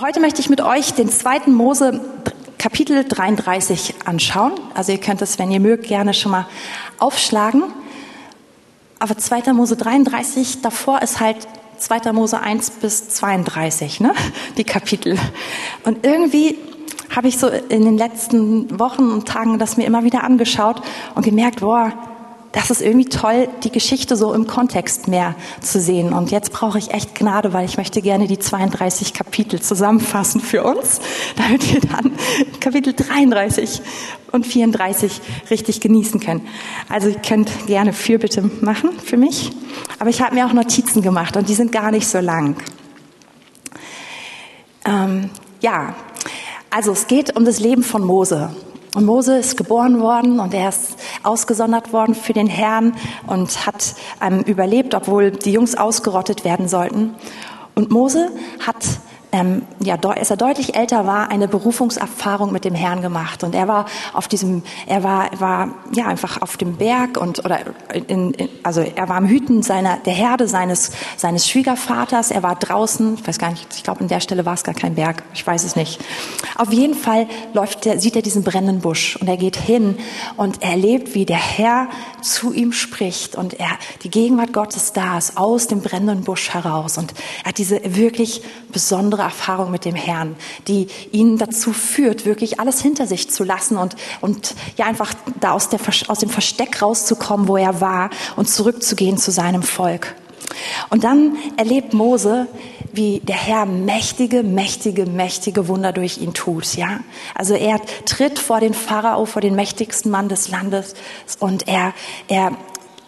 Heute möchte ich mit euch den zweiten Mose Kapitel 33 anschauen. Also ihr könnt es, wenn ihr mögt, gerne schon mal aufschlagen. Aber 2. Mose 33, davor ist halt 2. Mose 1 bis 32, ne? die Kapitel. Und irgendwie habe ich so in den letzten Wochen und Tagen das mir immer wieder angeschaut und gemerkt, boah, das ist irgendwie toll, die Geschichte so im Kontext mehr zu sehen. Und jetzt brauche ich echt Gnade, weil ich möchte gerne die 32 Kapitel zusammenfassen für uns, damit wir dann Kapitel 33 und 34 richtig genießen können. Also ihr könnt gerne Fürbitte machen für mich. Aber ich habe mir auch Notizen gemacht und die sind gar nicht so lang. Ähm, ja, also es geht um das Leben von Mose. Und Mose ist geboren worden und er ist ausgesondert worden für den Herrn und hat ähm, überlebt, obwohl die Jungs ausgerottet werden sollten. Und Mose hat ähm, ja, als er deutlich älter war, eine Berufungserfahrung mit dem Herrn gemacht. Und er war auf diesem, er war, war ja einfach auf dem Berg und oder in, in, also er war am Hüten seiner der Herde seines seines Schwiegervaters. Er war draußen, ich weiß gar nicht, ich glaube an der Stelle war es gar kein Berg, ich weiß es nicht. Auf jeden Fall läuft der, sieht er diesen brennenden Busch und er geht hin und er erlebt, wie der Herr zu ihm spricht und er die Gegenwart Gottes da ist aus dem brennenden Busch heraus und er hat diese wirklich besondere besondere Erfahrung mit dem Herrn, die ihn dazu führt, wirklich alles hinter sich zu lassen und, und ja einfach da aus, der, aus dem Versteck rauszukommen, wo er war und zurückzugehen zu seinem Volk. Und dann erlebt Mose, wie der Herr mächtige, mächtige, mächtige Wunder durch ihn tut, ja. Also er tritt vor den Pharao, vor den mächtigsten Mann des Landes und er, er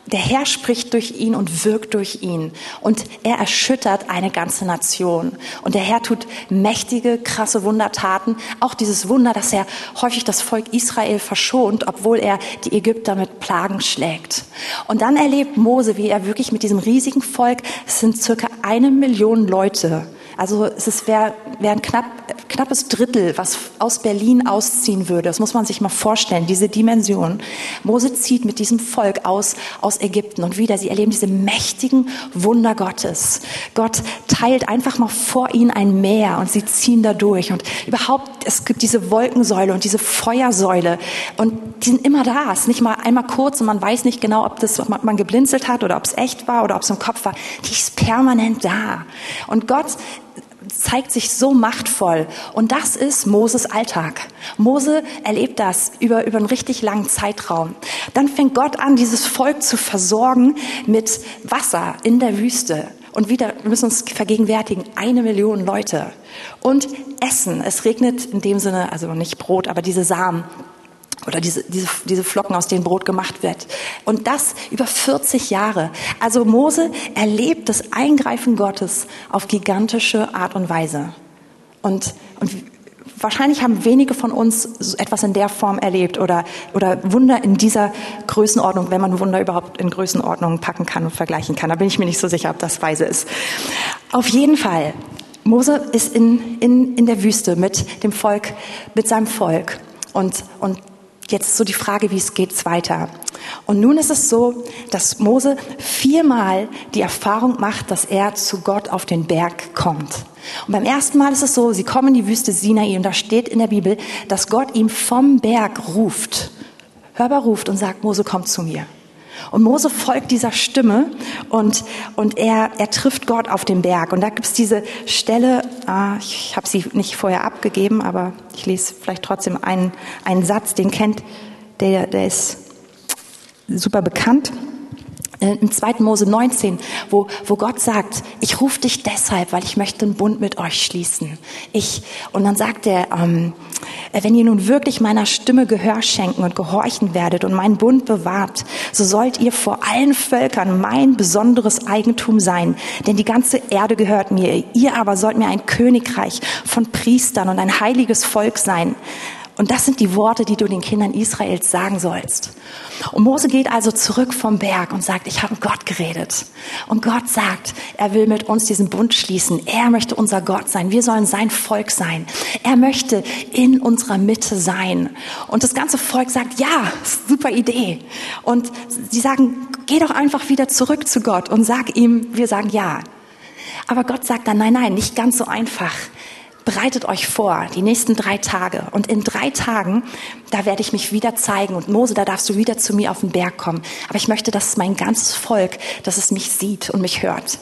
der Herr spricht durch ihn und wirkt durch ihn. Und er erschüttert eine ganze Nation. Und der Herr tut mächtige, krasse Wundertaten. Auch dieses Wunder, dass er häufig das Volk Israel verschont, obwohl er die Ägypter mit Plagen schlägt. Und dann erlebt Mose, wie er wirklich mit diesem riesigen Volk, es sind circa eine Million Leute, also es wäre wär knapp, knappes Drittel, was aus Berlin ausziehen würde. Das muss man sich mal vorstellen, diese Dimension. Mose zieht mit diesem Volk aus, aus Ägypten und wieder, sie erleben diese mächtigen Wunder Gottes. Gott teilt einfach mal vor ihnen ein Meer und sie ziehen da durch. Und überhaupt, es gibt diese Wolkensäule und diese Feuersäule und die sind immer da. Es ist nicht mal einmal kurz und man weiß nicht genau, ob das ob man geblinzelt hat oder ob es echt war oder ob es im Kopf war. Die ist permanent da. Und Gott zeigt sich so machtvoll. Und das ist Moses Alltag. Mose erlebt das über, über einen richtig langen Zeitraum. Dann fängt Gott an, dieses Volk zu versorgen mit Wasser in der Wüste. Und wieder, wir müssen uns vergegenwärtigen, eine Million Leute. Und Essen. Es regnet in dem Sinne, also nicht Brot, aber diese Samen oder diese, diese, diese Flocken, aus denen Brot gemacht wird. Und das über 40 Jahre. Also Mose erlebt das Eingreifen Gottes auf gigantische Art und Weise. Und, und wahrscheinlich haben wenige von uns etwas in der Form erlebt oder, oder Wunder in dieser Größenordnung, wenn man Wunder überhaupt in Größenordnungen packen kann und vergleichen kann. Da bin ich mir nicht so sicher, ob das weise ist. Auf jeden Fall, Mose ist in, in, in der Wüste mit dem Volk, mit seinem Volk. Und, und Jetzt so die Frage, wie es geht weiter. Und nun ist es so, dass Mose viermal die Erfahrung macht, dass er zu Gott auf den Berg kommt. Und beim ersten Mal ist es so, sie kommen in die Wüste Sinai und da steht in der Bibel, dass Gott ihm vom Berg ruft, hörbar ruft und sagt, Mose, komm zu mir. Und Mose folgt dieser Stimme und, und er, er trifft Gott auf dem Berg. Und da gibt's diese Stelle, ah, ich habe sie nicht vorher abgegeben, aber ich lese vielleicht trotzdem einen, einen Satz, den kennt, der, der ist super bekannt. Äh, im 2. Mose 19, wo, wo Gott sagt, ich rufe dich deshalb, weil ich möchte einen Bund mit euch schließen. Ich, und dann sagt er, ähm, äh, wenn ihr nun wirklich meiner Stimme Gehör schenken und gehorchen werdet und meinen Bund bewahrt, so sollt ihr vor allen Völkern mein besonderes Eigentum sein, denn die ganze Erde gehört mir. Ihr aber sollt mir ein Königreich von Priestern und ein heiliges Volk sein. Und das sind die Worte, die du den Kindern Israels sagen sollst. Und Mose geht also zurück vom Berg und sagt, ich habe mit Gott geredet. Und Gott sagt, er will mit uns diesen Bund schließen. Er möchte unser Gott sein. Wir sollen sein Volk sein. Er möchte in unserer Mitte sein. Und das ganze Volk sagt, ja, super Idee. Und sie sagen, geh doch einfach wieder zurück zu Gott und sag ihm, wir sagen ja. Aber Gott sagt dann, nein, nein, nicht ganz so einfach. Bereitet euch vor, die nächsten drei Tage. Und in drei Tagen, da werde ich mich wieder zeigen. Und Mose, da darfst du wieder zu mir auf den Berg kommen. Aber ich möchte, dass mein ganzes Volk, dass es mich sieht und mich hört.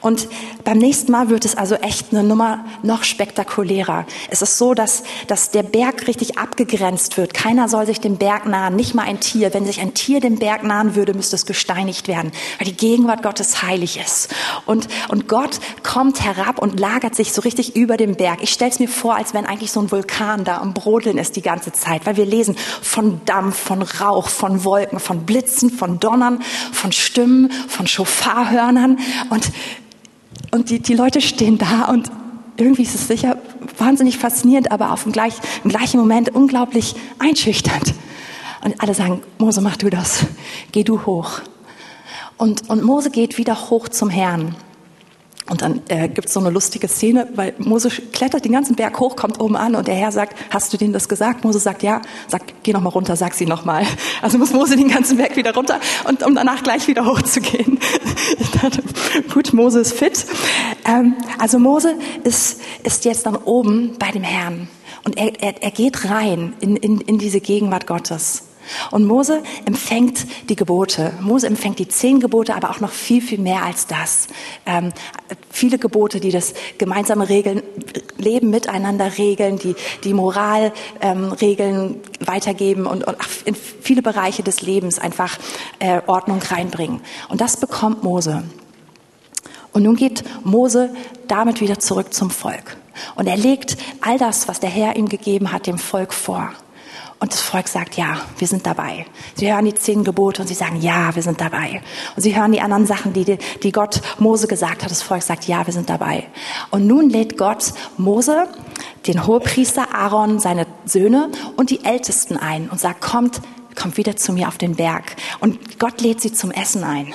Und beim nächsten Mal wird es also echt eine Nummer noch spektakulärer. Es ist so, dass, dass der Berg richtig abgegrenzt wird. Keiner soll sich dem Berg nahen, nicht mal ein Tier. Wenn sich ein Tier dem Berg nahen würde, müsste es gesteinigt werden, weil die Gegenwart Gottes heilig ist. Und, und Gott kommt herab und lagert sich so richtig über dem Berg. Ich stelle es mir vor, als wenn eigentlich so ein Vulkan da am Brodeln ist die ganze Zeit, weil wir lesen von Dampf, von Rauch, von Wolken, von Blitzen, von Donnern, von Stimmen, von Schofarhörnern und, und die, die Leute stehen da und irgendwie ist es sicher wahnsinnig faszinierend, aber auf dem, gleich, im gleichen Moment unglaublich einschüchternd. Und alle sagen, Mose, mach du das. Geh du hoch. Und, und Mose geht wieder hoch zum Herrn. Und dann äh, gibt es so eine lustige Szene, weil Mose klettert den ganzen Berg hoch, kommt oben an und der Herr sagt, hast du denen das gesagt? Mose sagt, ja. Sagt, geh noch mal runter, sag sie noch mal. Also muss Mose den ganzen Berg wieder runter und um danach gleich wieder hochzugehen. Ich dachte, gut, Mose ist fit. Ähm, also Mose ist, ist jetzt dann oben bei dem Herrn und er, er, er geht rein in, in, in diese Gegenwart Gottes. Und Mose empfängt die Gebote. Mose empfängt die zehn Gebote, aber auch noch viel, viel mehr als das. Ähm, viele Gebote, die das gemeinsame Regeln, Leben miteinander regeln, die die Moralregeln ähm, weitergeben und, und in viele Bereiche des Lebens einfach äh, Ordnung reinbringen. Und das bekommt Mose. Und nun geht Mose damit wieder zurück zum Volk. Und er legt all das, was der Herr ihm gegeben hat, dem Volk vor. Und das Volk sagt, ja, wir sind dabei. Sie hören die zehn Gebote und sie sagen, ja, wir sind dabei. Und sie hören die anderen Sachen, die, die Gott Mose gesagt hat. Das Volk sagt, ja, wir sind dabei. Und nun lädt Gott Mose, den Hohepriester Aaron, seine Söhne und die Ältesten ein und sagt, kommt, kommt wieder zu mir auf den Berg. Und Gott lädt sie zum Essen ein.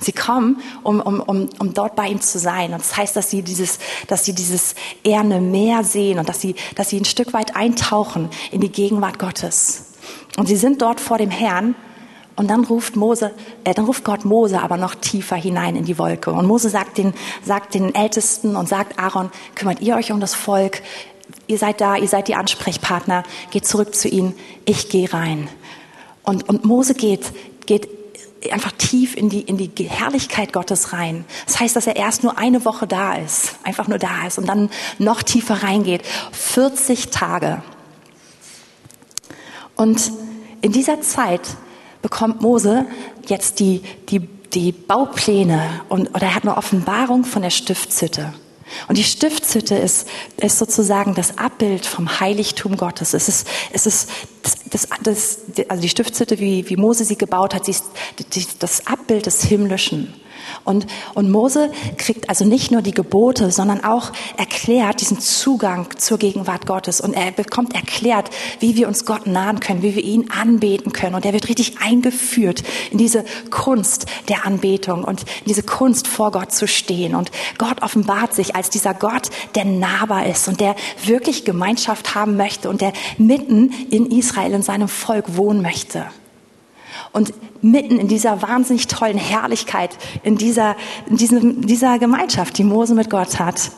Sie kommen, um, um, um, um dort bei ihm zu sein. Und das heißt, dass sie dieses, dass sie dieses eherne Meer sehen und dass sie, dass sie ein Stück weit eintauchen in die Gegenwart Gottes. Und sie sind dort vor dem Herrn. Und dann ruft Mose, äh, dann ruft Gott Mose aber noch tiefer hinein in die Wolke. Und Mose sagt den, sagt den Ältesten und sagt Aaron, kümmert ihr euch um das Volk? Ihr seid da, ihr seid die Ansprechpartner. Geht zurück zu ihnen. Ich gehe rein. Und, und Mose geht, geht einfach tief in die, in die Herrlichkeit Gottes rein. Das heißt, dass er erst nur eine Woche da ist, einfach nur da ist und dann noch tiefer reingeht. 40 Tage. Und in dieser Zeit bekommt Mose jetzt die, die, die Baupläne und, oder er hat eine Offenbarung von der Stiftshütte. Und die Stiftshütte ist, ist sozusagen das Abbild vom Heiligtum Gottes. Es ist, es ist das, das, das, also die Stiftshütte, wie, wie Mose sie gebaut hat, sie ist das Abbild des Himmlischen. Und, und Mose kriegt also nicht nur die Gebote, sondern auch erklärt diesen Zugang zur Gegenwart Gottes. Und er bekommt erklärt, wie wir uns Gott nahen können, wie wir ihn anbeten können. Und er wird richtig eingeführt in diese Kunst der Anbetung und in diese Kunst vor Gott zu stehen. Und Gott offenbart sich als dieser Gott, der nahbar ist und der wirklich Gemeinschaft haben möchte und der mitten in Israel, in seinem Volk wohnen möchte. Und mitten in dieser wahnsinnig tollen Herrlichkeit, in dieser, in diesem, dieser Gemeinschaft, die Mose mit Gott hat,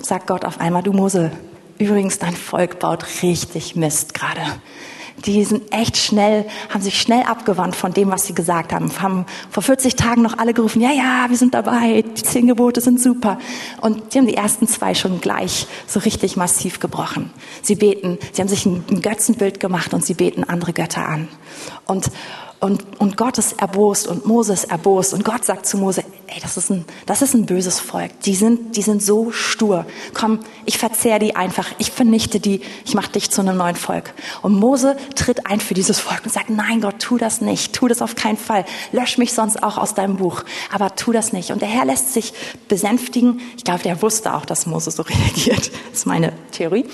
sagt Gott auf einmal, du Mose, übrigens dein Volk baut richtig Mist gerade. Die sind echt schnell, haben sich schnell abgewandt von dem, was sie gesagt haben. Haben vor 40 Tagen noch alle gerufen, ja, ja, wir sind dabei, die zehn Gebote sind super. Und die haben die ersten zwei schon gleich so richtig massiv gebrochen. Sie beten, sie haben sich ein Götzenbild gemacht und sie beten andere Götter an. Und und, und Gott ist erbost und Moses erbost. Und Gott sagt zu Mose, ey, das ist ein, das ist ein böses Volk. Die sind, die sind so stur. Komm, ich verzehr die einfach. Ich vernichte die. Ich mache dich zu einem neuen Volk. Und Mose tritt ein für dieses Volk und sagt, nein Gott, tu das nicht. Tu das auf keinen Fall. Lösch mich sonst auch aus deinem Buch. Aber tu das nicht. Und der Herr lässt sich besänftigen. Ich glaube, der wusste auch, dass Mose so reagiert. Das ist meine Theorie.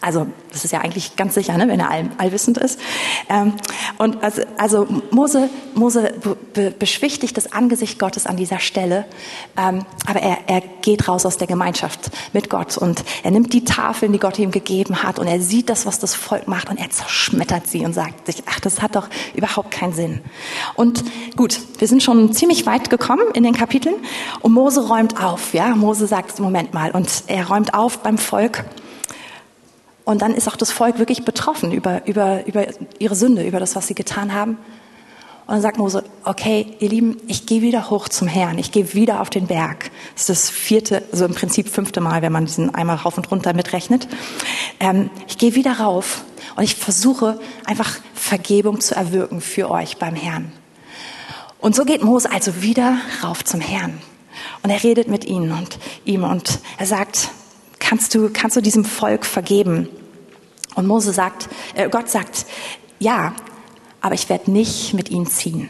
Also das ist ja eigentlich ganz sicher, ne, wenn er all, allwissend ist. Ähm, und also, also Mose, Mose be, beschwichtigt das Angesicht Gottes an dieser Stelle, ähm, aber er, er geht raus aus der Gemeinschaft mit Gott und er nimmt die Tafeln, die Gott ihm gegeben hat und er sieht das, was das Volk macht und er zerschmettert sie und sagt sich, ach, das hat doch überhaupt keinen Sinn. Und gut, wir sind schon ziemlich weit gekommen in den Kapiteln und Mose räumt auf, ja, Mose sagt, Moment mal, und er räumt auf beim Volk und dann ist auch das Volk wirklich betroffen über, über, über ihre Sünde, über das, was sie getan haben. Und dann sagt Mose, okay, ihr Lieben, ich gehe wieder hoch zum Herrn, ich gehe wieder auf den Berg. Das ist das vierte, also im Prinzip fünfte Mal, wenn man diesen einmal rauf und runter mitrechnet. Ähm, ich gehe wieder rauf und ich versuche einfach Vergebung zu erwirken für euch beim Herrn. Und so geht Mose also wieder rauf zum Herrn. Und er redet mit ihnen und ihm und er sagt, kannst du, kannst du diesem Volk vergeben? Und Mose sagt, äh, Gott sagt, ja, aber ich werde nicht mit ihnen ziehen.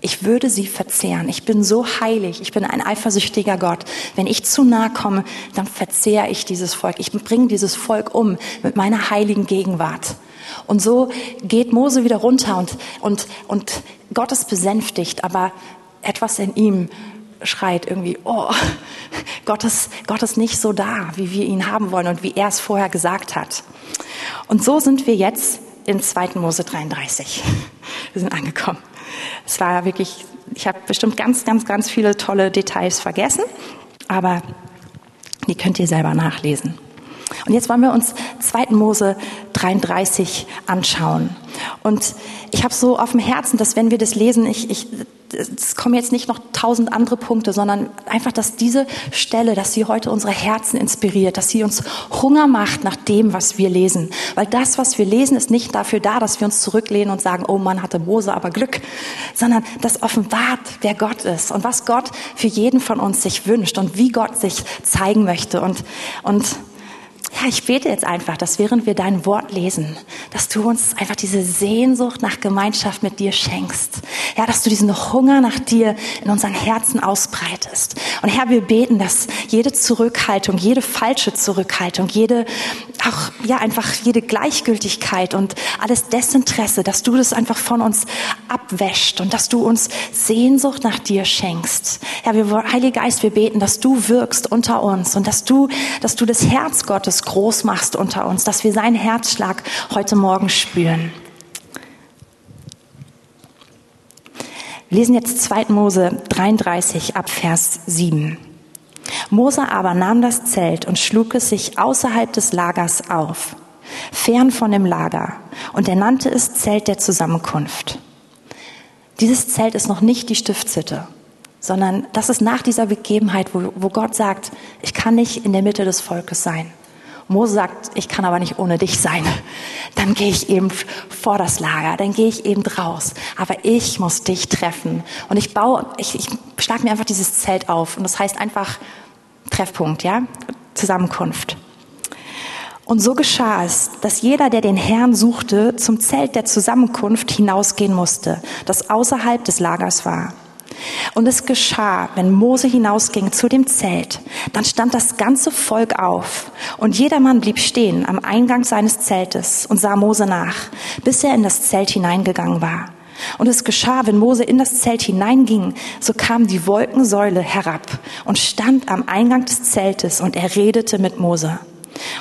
Ich würde sie verzehren. Ich bin so heilig. Ich bin ein eifersüchtiger Gott. Wenn ich zu nahe komme, dann verzehre ich dieses Volk. Ich bringe dieses Volk um mit meiner heiligen Gegenwart. Und so geht Mose wieder runter und, und, und Gott ist besänftigt, aber etwas in ihm schreit irgendwie, oh, Gott ist, Gott ist nicht so da, wie wir ihn haben wollen und wie er es vorher gesagt hat. Und so sind wir jetzt in 2. Mose 33. Wir sind angekommen. Es war wirklich, ich habe bestimmt ganz, ganz, ganz viele tolle Details vergessen, aber die könnt ihr selber nachlesen. Und jetzt wollen wir uns 2. Mose 33 anschauen. Und ich habe so auf dem Herzen, dass wenn wir das lesen, ich, ich, es kommen jetzt nicht noch tausend andere Punkte, sondern einfach, dass diese Stelle, dass sie heute unsere Herzen inspiriert, dass sie uns Hunger macht nach dem, was wir lesen. Weil das, was wir lesen, ist nicht dafür da, dass wir uns zurücklehnen und sagen, oh Mann, hatte Mose aber Glück, sondern das offenbart, wer Gott ist und was Gott für jeden von uns sich wünscht und wie Gott sich zeigen möchte. Und, und ja, ich bete jetzt einfach, dass während wir dein Wort lesen, dass du uns einfach diese Sehnsucht nach Gemeinschaft mit dir schenkst. Ja, dass du diesen Hunger nach dir in unseren Herzen ausbreitest. Und Herr, wir beten, dass jede Zurückhaltung, jede falsche Zurückhaltung, jede, auch, ja, einfach jede Gleichgültigkeit und alles Desinteresse, dass du das einfach von uns abwäscht und dass du uns Sehnsucht nach dir schenkst. Ja, wir, Heiliger Geist, wir beten, dass du wirkst unter uns und dass du, dass du das Herz Gottes groß machst unter uns, dass wir seinen Herzschlag heute Morgen spüren. Wir lesen jetzt 2. Mose 33 ab Vers 7. Mose aber nahm das Zelt und schlug es sich außerhalb des Lagers auf, fern von dem Lager, und er nannte es Zelt der Zusammenkunft. Dieses Zelt ist noch nicht die Stiftshütte, sondern das ist nach dieser Begebenheit, wo, wo Gott sagt, ich kann nicht in der Mitte des Volkes sein. Mose sagt, ich kann aber nicht ohne dich sein. Dann gehe ich eben vor das Lager, dann gehe ich eben raus. Aber ich muss dich treffen. Und ich baue, ich, ich schlage mir einfach dieses Zelt auf. Und das heißt einfach Treffpunkt, ja? Zusammenkunft. Und so geschah es, dass jeder, der den Herrn suchte, zum Zelt der Zusammenkunft hinausgehen musste, das außerhalb des Lagers war. Und es geschah, wenn Mose hinausging zu dem Zelt, dann stand das ganze Volk auf und jedermann blieb stehen am Eingang seines Zeltes und sah Mose nach, bis er in das Zelt hineingegangen war. Und es geschah, wenn Mose in das Zelt hineinging, so kam die Wolkensäule herab und stand am Eingang des Zeltes und er redete mit Mose.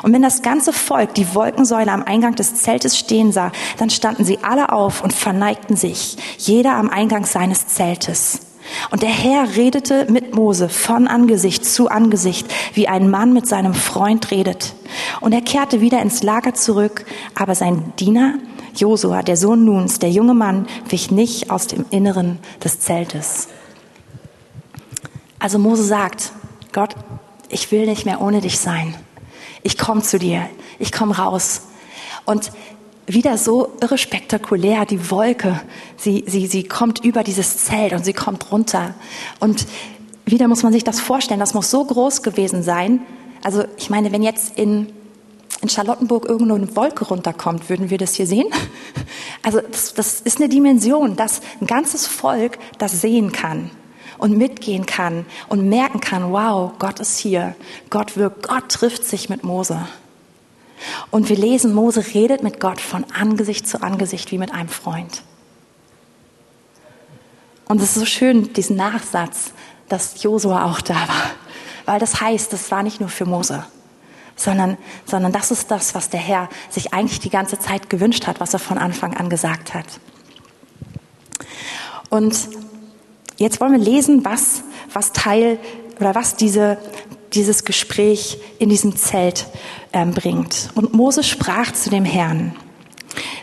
Und wenn das ganze Volk die Wolkensäule am Eingang des Zeltes stehen sah, dann standen sie alle auf und verneigten sich, jeder am Eingang seines Zeltes. Und der Herr redete mit Mose von Angesicht zu Angesicht, wie ein Mann mit seinem Freund redet. Und er kehrte wieder ins Lager zurück, aber sein Diener, Josua, der Sohn Nuns, der junge Mann, wich nicht aus dem Inneren des Zeltes. Also Mose sagt, Gott, ich will nicht mehr ohne dich sein. Ich komme zu dir, ich komme raus. Und wieder so irre spektakulär, die Wolke, sie, sie, sie kommt über dieses Zelt und sie kommt runter. Und wieder muss man sich das vorstellen, das muss so groß gewesen sein. Also ich meine, wenn jetzt in, in Charlottenburg irgendwo eine Wolke runterkommt, würden wir das hier sehen? Also das, das ist eine Dimension, dass ein ganzes Volk das sehen kann und mitgehen kann und merken kann, wow, Gott ist hier, Gott wirkt, Gott trifft sich mit Mose. Und wir lesen, Mose redet mit Gott von Angesicht zu Angesicht wie mit einem Freund. Und es ist so schön, diesen Nachsatz, dass Josua auch da war. Weil das heißt, das war nicht nur für Mose, sondern, sondern das ist das, was der Herr sich eigentlich die ganze Zeit gewünscht hat, was er von Anfang an gesagt hat. Und jetzt wollen wir lesen, was, was Teil oder was diese, dieses Gespräch in diesem Zelt ähm, bringt. Und Mose sprach zu dem Herrn,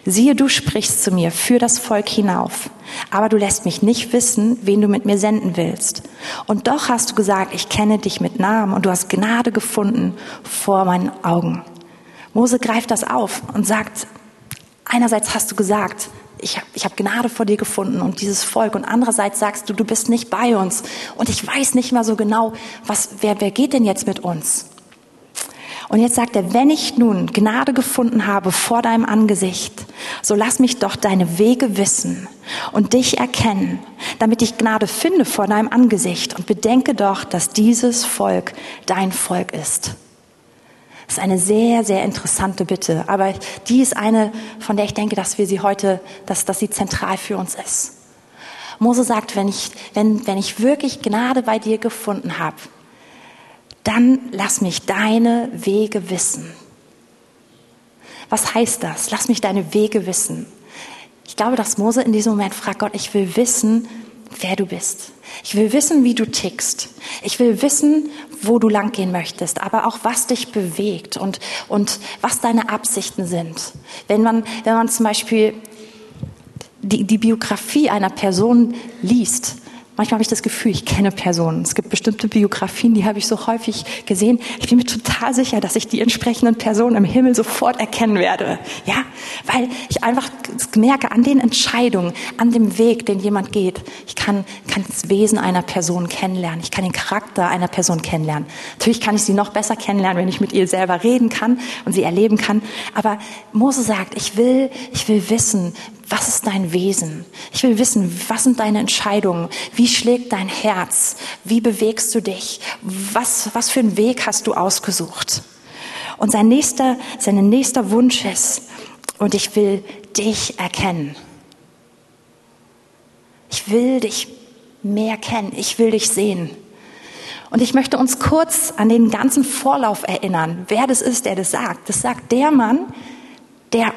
siehe, du sprichst zu mir, für das Volk hinauf, aber du lässt mich nicht wissen, wen du mit mir senden willst. Und doch hast du gesagt, ich kenne dich mit Namen und du hast Gnade gefunden vor meinen Augen. Mose greift das auf und sagt, einerseits hast du gesagt, ich habe ich hab Gnade vor dir gefunden und dieses Volk. Und andererseits sagst du, du bist nicht bei uns. Und ich weiß nicht mal so genau, was, wer, wer geht denn jetzt mit uns? Und jetzt sagt er, wenn ich nun Gnade gefunden habe vor deinem Angesicht, so lass mich doch deine Wege wissen und dich erkennen, damit ich Gnade finde vor deinem Angesicht und bedenke doch, dass dieses Volk dein Volk ist. Das ist eine sehr, sehr interessante Bitte. Aber die ist eine, von der ich denke, dass wir sie heute, dass, dass sie zentral für uns ist. Mose sagt, wenn ich, wenn, wenn ich wirklich Gnade bei dir gefunden habe, dann lass mich deine Wege wissen. Was heißt das? Lass mich deine Wege wissen. Ich glaube, dass Mose in diesem Moment fragt Gott, ich will wissen, wer du bist. Ich will wissen, wie du tickst. Ich will wissen, wo du langgehen möchtest, aber auch was dich bewegt und, und was deine Absichten sind. Wenn man, wenn man zum Beispiel die, die Biografie einer Person liest, Manchmal habe ich das Gefühl, ich kenne Personen. Es gibt bestimmte Biografien, die habe ich so häufig gesehen. Ich bin mir total sicher, dass ich die entsprechenden Personen im Himmel sofort erkennen werde. Ja, weil ich einfach merke an den Entscheidungen, an dem Weg, den jemand geht. Ich kann, kann das Wesen einer Person kennenlernen. Ich kann den Charakter einer Person kennenlernen. Natürlich kann ich sie noch besser kennenlernen, wenn ich mit ihr selber reden kann und sie erleben kann. Aber Mose sagt, ich will, ich will wissen, was ist dein Wesen? Ich will wissen, was sind deine Entscheidungen? Wie schlägt dein Herz? Wie bewegst du dich? Was, was für einen Weg hast du ausgesucht? Und sein nächster, sein nächster Wunsch ist, und ich will dich erkennen. Ich will dich mehr kennen. Ich will dich sehen. Und ich möchte uns kurz an den ganzen Vorlauf erinnern, wer das ist, der das sagt. Das sagt der Mann, der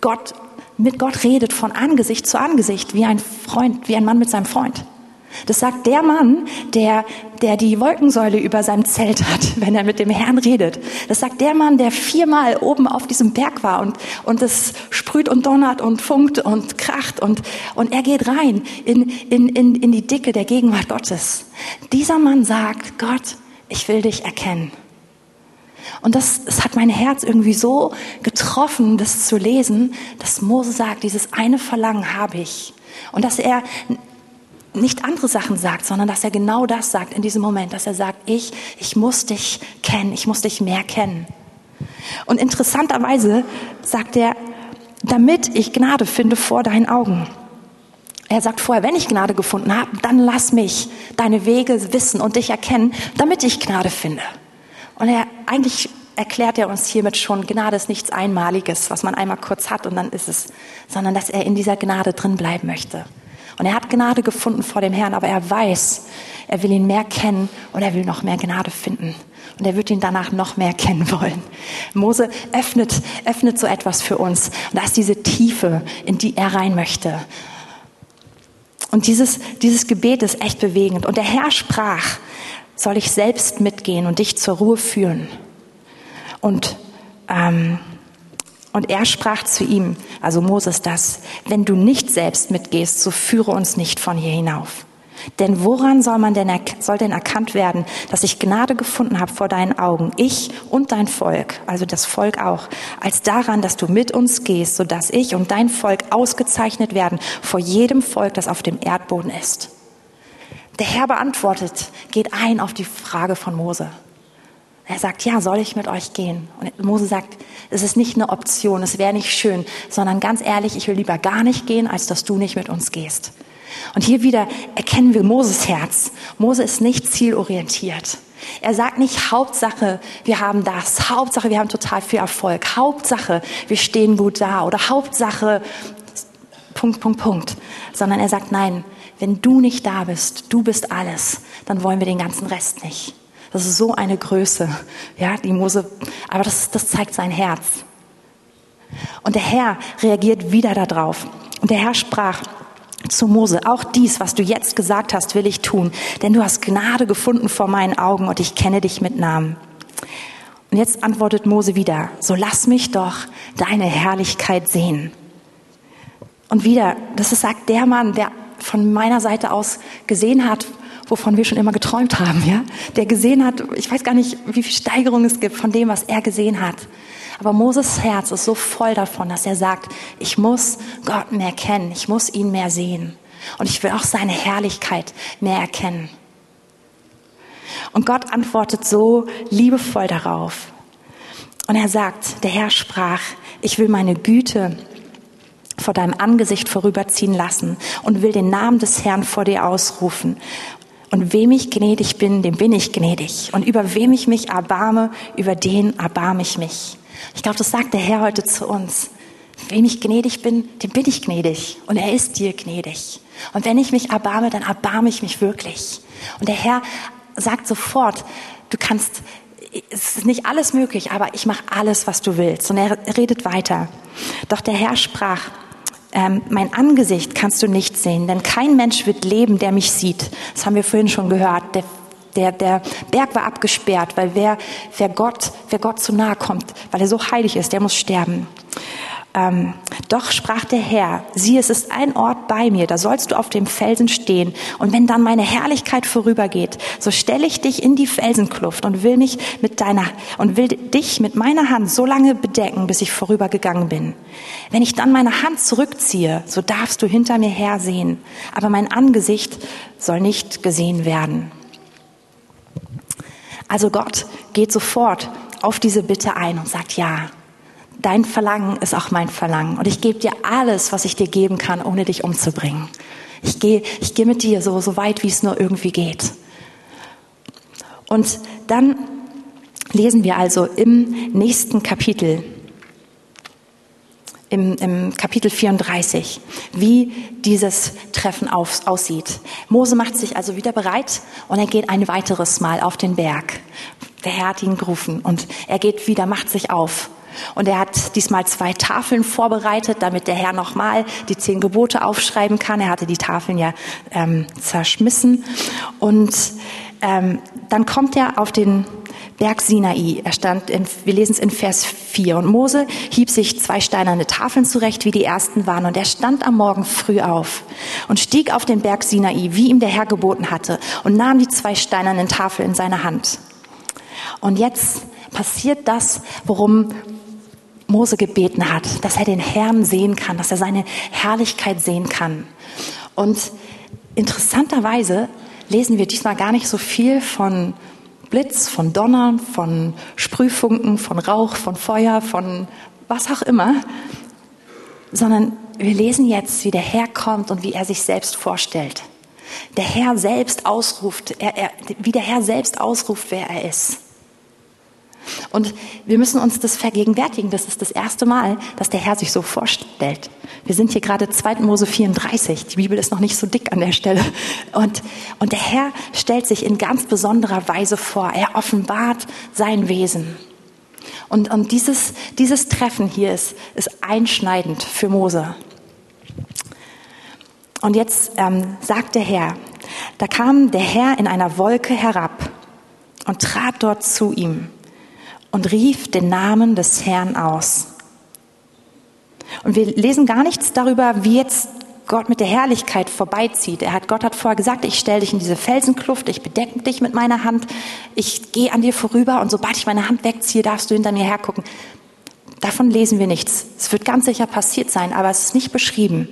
Gott mit Gott redet von Angesicht zu Angesicht, wie ein Freund, wie ein Mann mit seinem Freund. Das sagt der Mann, der, der die Wolkensäule über seinem Zelt hat, wenn er mit dem Herrn redet. Das sagt der Mann, der viermal oben auf diesem Berg war und, und es sprüht und donnert und funkt und kracht und, und er geht rein in, in, in, in die Dicke der Gegenwart Gottes. Dieser Mann sagt, Gott, ich will dich erkennen. Und das, das hat mein Herz irgendwie so getroffen, das zu lesen, dass Mose sagt, dieses eine Verlangen habe ich. Und dass er nicht andere Sachen sagt, sondern dass er genau das sagt in diesem Moment, dass er sagt, ich, ich muss dich kennen, ich muss dich mehr kennen. Und interessanterweise sagt er, damit ich Gnade finde vor deinen Augen. Er sagt vorher, wenn ich Gnade gefunden habe, dann lass mich deine Wege wissen und dich erkennen, damit ich Gnade finde. Und er eigentlich erklärt er uns hiermit schon, Gnade ist nichts Einmaliges, was man einmal kurz hat und dann ist es, sondern dass er in dieser Gnade drin bleiben möchte. Und er hat Gnade gefunden vor dem Herrn, aber er weiß, er will ihn mehr kennen und er will noch mehr Gnade finden. Und er wird ihn danach noch mehr kennen wollen. Mose öffnet, öffnet so etwas für uns. Und da ist diese Tiefe, in die er rein möchte. Und dieses, dieses Gebet ist echt bewegend. Und der Herr sprach, soll ich selbst mitgehen und dich zur Ruhe führen. Und, ähm, und er sprach zu ihm, also Moses das, wenn du nicht selbst mitgehst, so führe uns nicht von hier hinauf. Denn woran soll man denn, soll denn erkannt werden, dass ich Gnade gefunden habe vor deinen Augen, ich und dein Volk, also das Volk auch, als daran, dass du mit uns gehst, so dass ich und dein Volk ausgezeichnet werden vor jedem Volk, das auf dem Erdboden ist. Der Herr beantwortet, geht ein auf die Frage von Mose. Er sagt, ja, soll ich mit euch gehen? Und Mose sagt, es ist nicht eine Option, es wäre nicht schön, sondern ganz ehrlich, ich will lieber gar nicht gehen, als dass du nicht mit uns gehst. Und hier wieder erkennen wir Moses Herz. Mose ist nicht zielorientiert. Er sagt nicht Hauptsache, wir haben das, Hauptsache, wir haben total viel Erfolg, Hauptsache, wir stehen gut da oder Hauptsache, Punkt, Punkt, Punkt, sondern er sagt, nein, wenn du nicht da bist, du bist alles, dann wollen wir den ganzen Rest nicht. Das ist so eine Größe, ja, die Mose, aber das, das zeigt sein Herz. Und der Herr reagiert wieder darauf. Und der Herr sprach, zu Mose, auch dies, was du jetzt gesagt hast, will ich tun, denn du hast Gnade gefunden vor meinen Augen und ich kenne dich mit Namen. Und jetzt antwortet Mose wieder, so lass mich doch deine Herrlichkeit sehen. Und wieder, das ist, sagt der Mann, der von meiner Seite aus gesehen hat, wovon wir schon immer geträumt haben, ja? Der gesehen hat, ich weiß gar nicht, wie viel Steigerung es gibt von dem, was er gesehen hat. Aber Moses Herz ist so voll davon, dass er sagt, ich muss Gott mehr kennen, ich muss ihn mehr sehen. Und ich will auch seine Herrlichkeit mehr erkennen. Und Gott antwortet so liebevoll darauf. Und er sagt, der Herr sprach, ich will meine Güte vor deinem Angesicht vorüberziehen lassen und will den Namen des Herrn vor dir ausrufen. Und wem ich gnädig bin, dem bin ich gnädig. Und über wem ich mich erbarme, über den erbarme ich mich. Ich glaube, das sagt der Herr heute zu uns. Wem ich gnädig bin, dem bin ich gnädig. Und er ist dir gnädig. Und wenn ich mich erbarme, dann erbarme ich mich wirklich. Und der Herr sagt sofort, du kannst, es ist nicht alles möglich, aber ich mache alles, was du willst. Und er redet weiter. Doch der Herr sprach, ähm, mein Angesicht kannst du nicht sehen, denn kein Mensch wird leben, der mich sieht. Das haben wir vorhin schon gehört. Der der, der Berg war abgesperrt, weil wer, wer, Gott, wer Gott zu nahe kommt, weil er so heilig ist, der muss sterben. Ähm, doch sprach der Herr, sieh, es ist ein Ort bei mir, da sollst du auf dem Felsen stehen. Und wenn dann meine Herrlichkeit vorübergeht, so stelle ich dich in die Felsenkluft und will mich mit deiner, und will dich mit meiner Hand so lange bedecken, bis ich vorübergegangen bin. Wenn ich dann meine Hand zurückziehe, so darfst du hinter mir her sehen, aber mein Angesicht soll nicht gesehen werden. Also Gott geht sofort auf diese Bitte ein und sagt, ja, dein Verlangen ist auch mein Verlangen. Und ich gebe dir alles, was ich dir geben kann, ohne dich umzubringen. Ich gehe, ich gehe mit dir so, so weit, wie es nur irgendwie geht. Und dann lesen wir also im nächsten Kapitel, im, im Kapitel 34, wie dieses Treffen auf, aussieht. Mose macht sich also wieder bereit und er geht ein weiteres Mal auf den Berg. Der Herr hat ihn gerufen und er geht wieder, macht sich auf. Und er hat diesmal zwei Tafeln vorbereitet, damit der Herr nochmal die zehn Gebote aufschreiben kann. Er hatte die Tafeln ja ähm, zerschmissen. Und ähm, dann kommt er auf den Berg Sinai. Er stand in, wir lesen es in Vers 4. Und Mose hieb sich zwei steinerne Tafeln zurecht, wie die ersten waren. Und er stand am Morgen früh auf und stieg auf den Berg Sinai, wie ihm der Herr geboten hatte, und nahm die zwei steinernen Tafeln in seine Hand. Und jetzt passiert das, worum Mose gebeten hat, dass er den Herrn sehen kann, dass er seine Herrlichkeit sehen kann. Und interessanterweise lesen wir diesmal gar nicht so viel von Blitz, von Donnern, von Sprühfunken, von Rauch, von Feuer, von was auch immer, sondern wir lesen jetzt, wie der Herr kommt und wie er sich selbst vorstellt. Der Herr selbst ausruft, er, er, wie der Herr selbst ausruft, wer er ist. Und wir müssen uns das vergegenwärtigen. Das ist das erste Mal, dass der Herr sich so vorstellt. Wir sind hier gerade 2. Mose 34. Die Bibel ist noch nicht so dick an der Stelle. Und, und der Herr stellt sich in ganz besonderer Weise vor. Er offenbart sein Wesen. Und, und dieses, dieses Treffen hier ist, ist einschneidend für Mose. Und jetzt ähm, sagt der Herr, da kam der Herr in einer Wolke herab und trat dort zu ihm und rief den Namen des Herrn aus. Und wir lesen gar nichts darüber, wie jetzt Gott mit der Herrlichkeit vorbeizieht. Er hat, Gott hat vorher gesagt, ich stelle dich in diese Felsenkluft, ich bedecke dich mit meiner Hand, ich gehe an dir vorüber und sobald ich meine Hand wegziehe, darfst du hinter mir hergucken. Davon lesen wir nichts. Es wird ganz sicher passiert sein, aber es ist nicht beschrieben.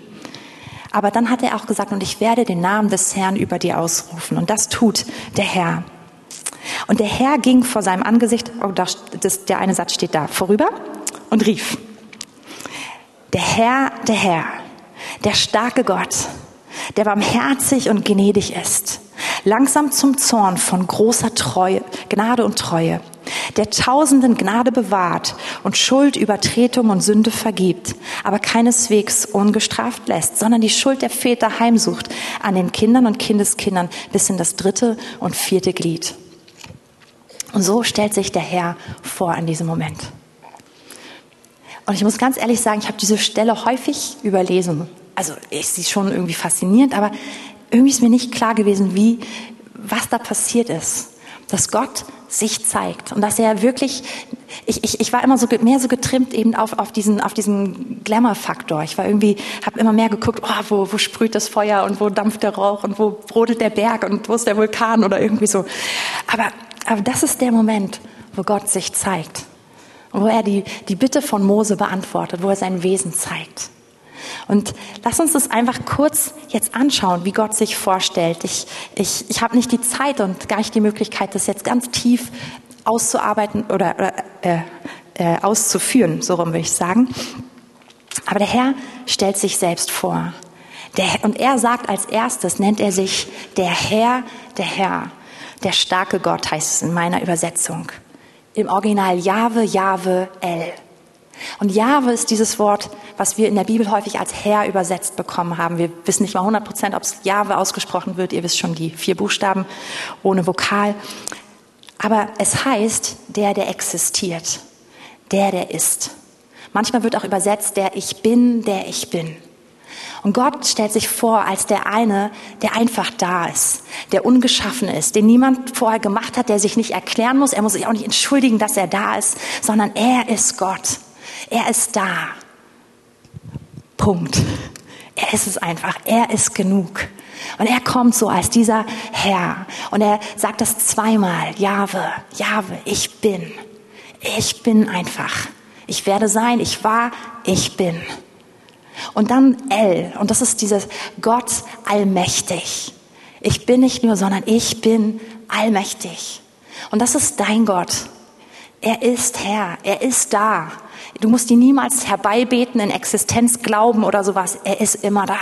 Aber dann hat er auch gesagt, und ich werde den Namen des Herrn über dir ausrufen. Und das tut der Herr. Und der Herr ging vor seinem Angesicht, oh, das, das, der eine Satz steht da, vorüber und rief, der Herr, der Herr, der starke Gott, der barmherzig und gnädig ist, langsam zum Zorn von großer Treue, Gnade und Treue, der Tausenden Gnade bewahrt und Schuld, Übertretung und Sünde vergibt, aber keineswegs ungestraft lässt, sondern die Schuld der Väter heimsucht an den Kindern und Kindeskindern bis in das dritte und vierte Glied. Und so stellt sich der Herr vor in diesem Moment. Und ich muss ganz ehrlich sagen, ich habe diese Stelle häufig überlesen. Also ist sie schon irgendwie faszinierend, aber irgendwie ist mir nicht klar gewesen, wie, was da passiert ist. Dass Gott sich zeigt und dass er wirklich, ich, ich, ich war immer so mehr so getrimmt eben auf, auf diesen, auf diesen Glamour-Faktor. Ich war irgendwie, habe immer mehr geguckt, oh, wo, wo sprüht das Feuer und wo dampft der Rauch und wo brodelt der Berg und wo ist der Vulkan oder irgendwie so. Aber, aber das ist der Moment, wo Gott sich zeigt wo er die, die Bitte von Mose beantwortet, wo er sein Wesen zeigt. Und lass uns das einfach kurz jetzt anschauen, wie Gott sich vorstellt. Ich, ich, ich habe nicht die Zeit und gar nicht die Möglichkeit, das jetzt ganz tief auszuarbeiten oder, oder äh, äh, auszuführen, so rum will ich sagen. Aber der Herr stellt sich selbst vor. Der, und er sagt als erstes, nennt er sich der Herr, der Herr. Der starke Gott heißt es in meiner Übersetzung. Im Original Jahwe, Jahwe, El. Und Jahwe ist dieses Wort, was wir in der Bibel häufig als Herr übersetzt bekommen haben. Wir wissen nicht mal 100 Prozent, ob es Jahwe ausgesprochen wird. Ihr wisst schon die vier Buchstaben ohne Vokal. Aber es heißt der, der existiert. Der, der ist. Manchmal wird auch übersetzt der Ich bin, der ich bin. Und Gott stellt sich vor als der eine, der einfach da ist, der ungeschaffen ist, den niemand vorher gemacht hat, der sich nicht erklären muss. Er muss sich auch nicht entschuldigen, dass er da ist, sondern er ist Gott. Er ist da. Punkt. Er ist es einfach. Er ist genug. Und er kommt so als dieser Herr. Und er sagt das zweimal. Jahwe, Jahwe, ich bin. Ich bin einfach. Ich werde sein, ich war, ich bin. Und dann El. Und das ist dieses Gott allmächtig. Ich bin nicht nur, sondern ich bin allmächtig. Und das ist dein Gott. Er ist Herr. Er ist da. Du musst ihn niemals herbeibeten, in Existenz glauben oder sowas. Er ist immer da.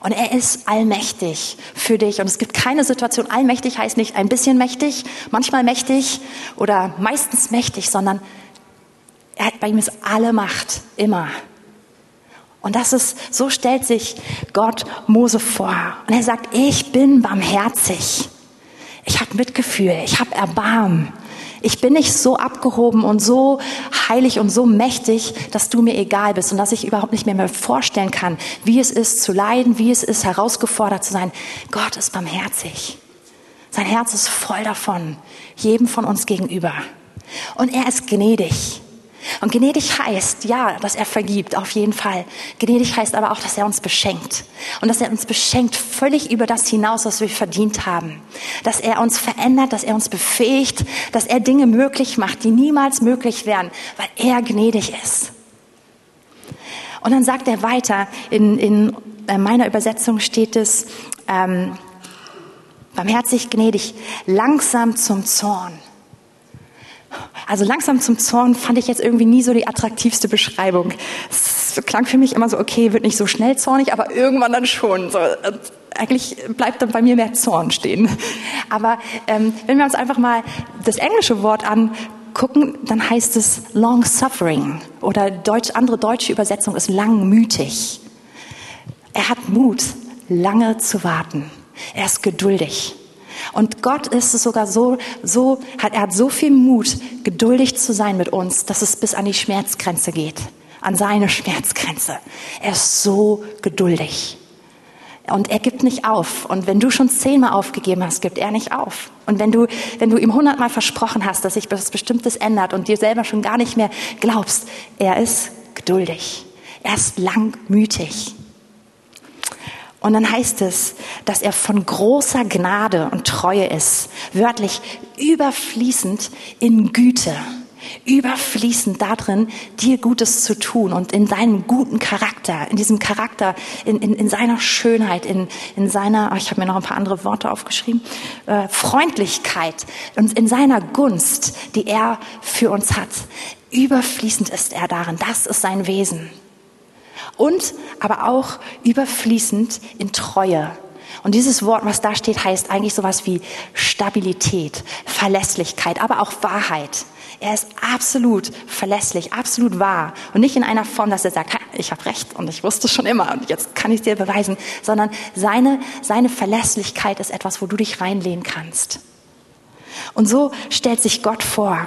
Und er ist allmächtig für dich. Und es gibt keine Situation, allmächtig heißt nicht ein bisschen mächtig, manchmal mächtig oder meistens mächtig, sondern er hat bei ihm ist alle Macht, immer. Und das ist, so stellt sich Gott Mose vor. Und er sagt, ich bin barmherzig. Ich habe Mitgefühl, ich habe Erbarmen. Ich bin nicht so abgehoben und so heilig und so mächtig, dass du mir egal bist und dass ich überhaupt nicht mehr, mehr vorstellen kann, wie es ist zu leiden, wie es ist herausgefordert zu sein. Gott ist barmherzig. Sein Herz ist voll davon, jedem von uns gegenüber. Und er ist gnädig. Und gnädig heißt, ja, dass er vergibt, auf jeden Fall. Gnädig heißt aber auch, dass er uns beschenkt. Und dass er uns beschenkt völlig über das hinaus, was wir verdient haben. Dass er uns verändert, dass er uns befähigt, dass er Dinge möglich macht, die niemals möglich wären, weil er gnädig ist. Und dann sagt er weiter, in, in äh, meiner Übersetzung steht es, ähm, barmherzig gnädig, langsam zum Zorn also langsam zum Zorn fand ich jetzt irgendwie nie so die attraktivste Beschreibung. Es klang für mich immer so, okay, wird nicht so schnell zornig, aber irgendwann dann schon. So, äh, eigentlich bleibt dann bei mir mehr Zorn stehen. Aber ähm, wenn wir uns einfach mal das englische Wort angucken, dann heißt es long suffering oder Deutsch, andere deutsche Übersetzung ist langmütig. Er hat Mut, lange zu warten. Er ist geduldig. Und Gott ist es sogar so, so hat, er hat so viel Mut, geduldig zu sein mit uns, dass es bis an die Schmerzgrenze geht, an seine Schmerzgrenze. Er ist so geduldig. Und er gibt nicht auf. Und wenn du schon zehnmal aufgegeben hast, gibt er nicht auf. Und wenn du, wenn du ihm hundertmal versprochen hast, dass sich etwas Bestimmtes ändert und dir selber schon gar nicht mehr glaubst, er ist geduldig. Er ist langmütig. Und dann heißt es, dass er von großer Gnade und Treue ist, wörtlich überfließend in Güte, überfließend darin, dir Gutes zu tun und in deinem guten Charakter, in diesem Charakter, in, in, in seiner Schönheit, in, in seiner, oh, ich habe mir noch ein paar andere Worte aufgeschrieben, äh, Freundlichkeit und in seiner Gunst, die er für uns hat. Überfließend ist er darin, das ist sein Wesen und aber auch überfließend in Treue. Und dieses Wort, was da steht, heißt eigentlich sowas wie Stabilität, Verlässlichkeit, aber auch Wahrheit. Er ist absolut verlässlich, absolut wahr. Und nicht in einer Form, dass er sagt, ich habe recht und ich wusste schon immer und jetzt kann ich dir beweisen, sondern seine, seine Verlässlichkeit ist etwas, wo du dich reinlehnen kannst. Und so stellt sich Gott vor.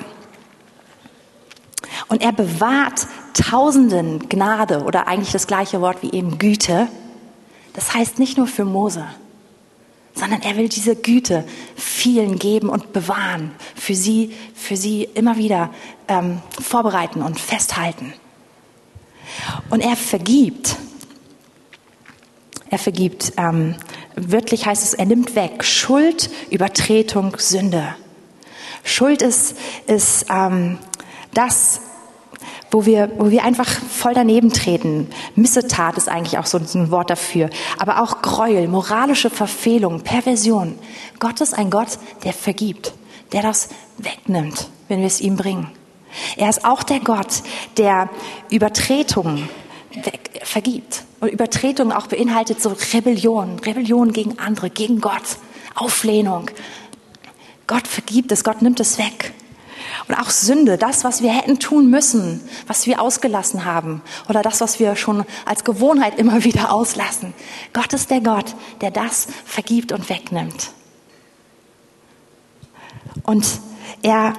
Und er bewahrt Tausenden Gnade oder eigentlich das gleiche Wort wie eben Güte. Das heißt nicht nur für Mose, sondern er will diese Güte vielen geben und bewahren, für sie, für sie immer wieder ähm, vorbereiten und festhalten. Und er vergibt. Er vergibt. Ähm, wörtlich heißt es, er nimmt weg Schuld, Übertretung, Sünde. Schuld ist, ist ähm, das, wo wir, wo wir einfach voll daneben treten. Missetat ist eigentlich auch so ein Wort dafür. Aber auch Gräuel, moralische Verfehlung, Perversion. Gott ist ein Gott, der vergibt, der das wegnimmt, wenn wir es ihm bringen. Er ist auch der Gott, der Übertretungen vergibt. Und Übertretung auch beinhaltet so Rebellion, Rebellion gegen andere, gegen Gott, Auflehnung. Gott vergibt es, Gott nimmt es weg. Und auch Sünde, das, was wir hätten tun müssen, was wir ausgelassen haben oder das, was wir schon als Gewohnheit immer wieder auslassen. Gott ist der Gott, der das vergibt und wegnimmt. Und er,